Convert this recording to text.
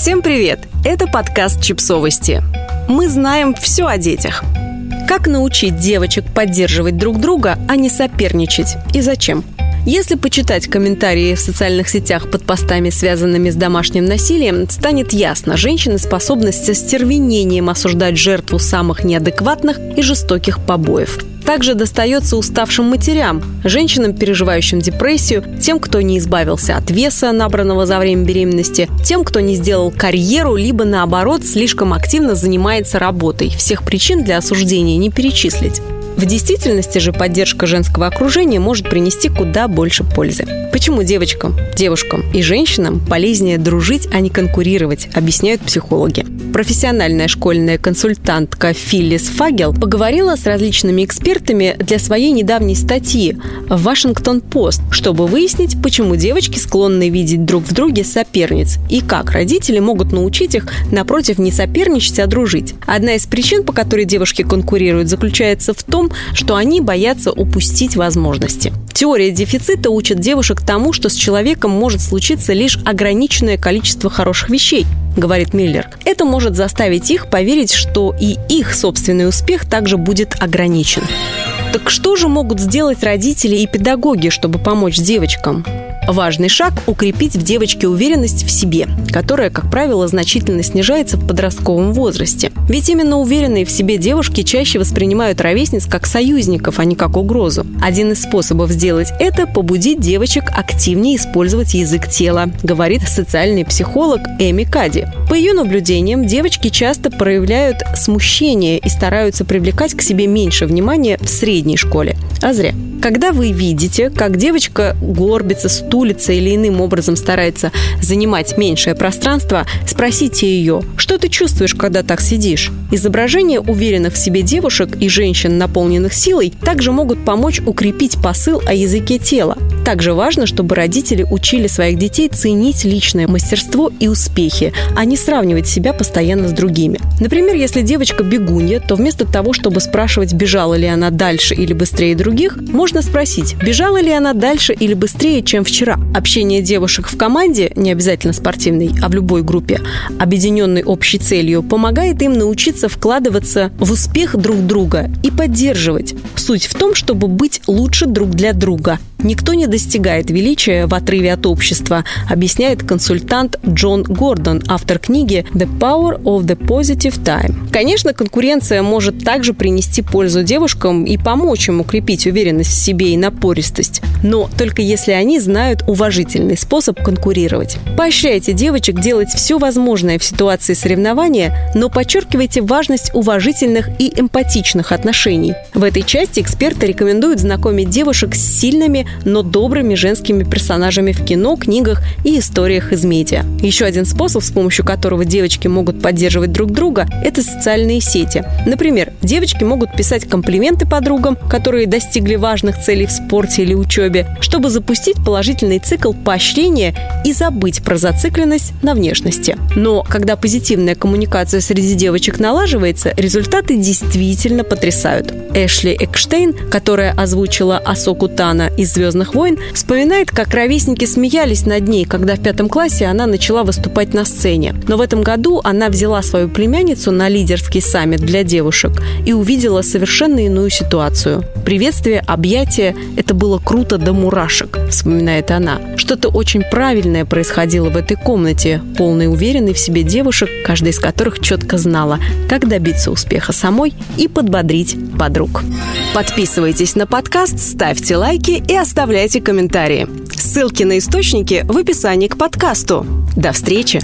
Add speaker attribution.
Speaker 1: Всем привет! Это подкаст «Чипсовости». Мы знаем все о детях. Как научить девочек поддерживать друг друга, а не соперничать? И зачем? Если почитать комментарии в социальных сетях под постами, связанными с домашним насилием, станет ясно, женщины способны с остервенением осуждать жертву самых неадекватных и жестоких побоев – также достается уставшим матерям, женщинам, переживающим депрессию, тем, кто не избавился от веса, набранного за время беременности, тем, кто не сделал карьеру, либо наоборот слишком активно занимается работой. Всех причин для осуждения не перечислить. В действительности же поддержка женского окружения может принести куда больше пользы. Почему девочкам, девушкам и женщинам полезнее дружить, а не конкурировать, объясняют психологи. Профессиональная школьная консультантка Филлис Фагел поговорила с различными экспертами для своей недавней статьи в «Вашингтон-Пост», чтобы выяснить, почему девочки склонны видеть друг в друге соперниц и как родители могут научить их, напротив, не соперничать, а дружить. Одна из причин, по которой девушки конкурируют, заключается в том, что они боятся упустить возможности. Теория дефицита учит девушек тому, что с человеком может случиться лишь ограниченное количество хороших вещей, говорит Миллер. Это может заставить их поверить, что и их собственный успех также будет ограничен. Так что же могут сделать родители и педагоги, чтобы помочь девочкам? Важный шаг – укрепить в девочке уверенность в себе, которая, как правило, значительно снижается в подростковом возрасте. Ведь именно уверенные в себе девушки чаще воспринимают ровесниц как союзников, а не как угрозу. Один из способов сделать это – побудить девочек активнее использовать язык тела, говорит социальный психолог Эми Кади. По ее наблюдениям, девочки часто проявляют смущение и стараются привлекать к себе меньше внимания в средней школе. А зря. Когда вы видите, как девочка горбится, стулится или иным образом старается занимать меньшее пространство, спросите ее, что ты чувствуешь, когда так сидишь? Изображения уверенных в себе девушек и женщин, наполненных силой, также могут помочь укрепить посыл о языке тела. Также важно, чтобы родители учили своих детей ценить личное мастерство и успехи, а не сравнивать себя постоянно с другими. Например, если девочка бегунья, то вместо того, чтобы спрашивать, бежала ли она дальше или быстрее других, можно спросить, бежала ли она дальше или быстрее, чем вчера. Общение девушек в команде, не обязательно спортивной, а в любой группе, объединенной общей целью, помогает им научиться вкладываться в успех друг друга и поддерживать. Суть в том, чтобы быть лучше друг для друга, Никто не достигает величия в отрыве от общества, объясняет консультант Джон Гордон, автор книги «The Power of the Positive Time». Конечно, конкуренция может также принести пользу девушкам и помочь им укрепить уверенность в себе и напористость, но только если они знают уважительный способ конкурировать. Поощряйте девочек делать все возможное в ситуации соревнования, но подчеркивайте важность уважительных и эмпатичных отношений. В этой части эксперты рекомендуют знакомить девушек с сильными, но добрыми женскими персонажами в кино, книгах и историях из медиа. Еще один способ, с помощью которого девочки могут поддерживать друг друга, это социальные сети. Например, девочки могут писать комплименты подругам, которые достигли важных целей в спорте или учебе, чтобы запустить положительный цикл поощрения и забыть про зацикленность на внешности. Но когда позитивная коммуникация среди девочек налаживается, результаты действительно потрясают. Эшли Экштейн, которая озвучила Асоку Тана из «Звездных войн», вспоминает, как ровесники смеялись над ней, когда в пятом классе она начала выступать на сцене. Но в этом году она взяла свою племянницу на лидерский саммит для девушек и увидела совершенно иную ситуацию. Приветствие, объятие – это было круто до мурашек, вспоминает она. Что-то очень правильное происходило в этой комнате, полной уверенной в себе девушек, каждая из которых четко знала, как добиться успеха самой и подбодрить подруг. Подписывайтесь на подкаст, ставьте лайки и оставляйте комментарии. Ссылки на источники в описании к подкасту. До встречи!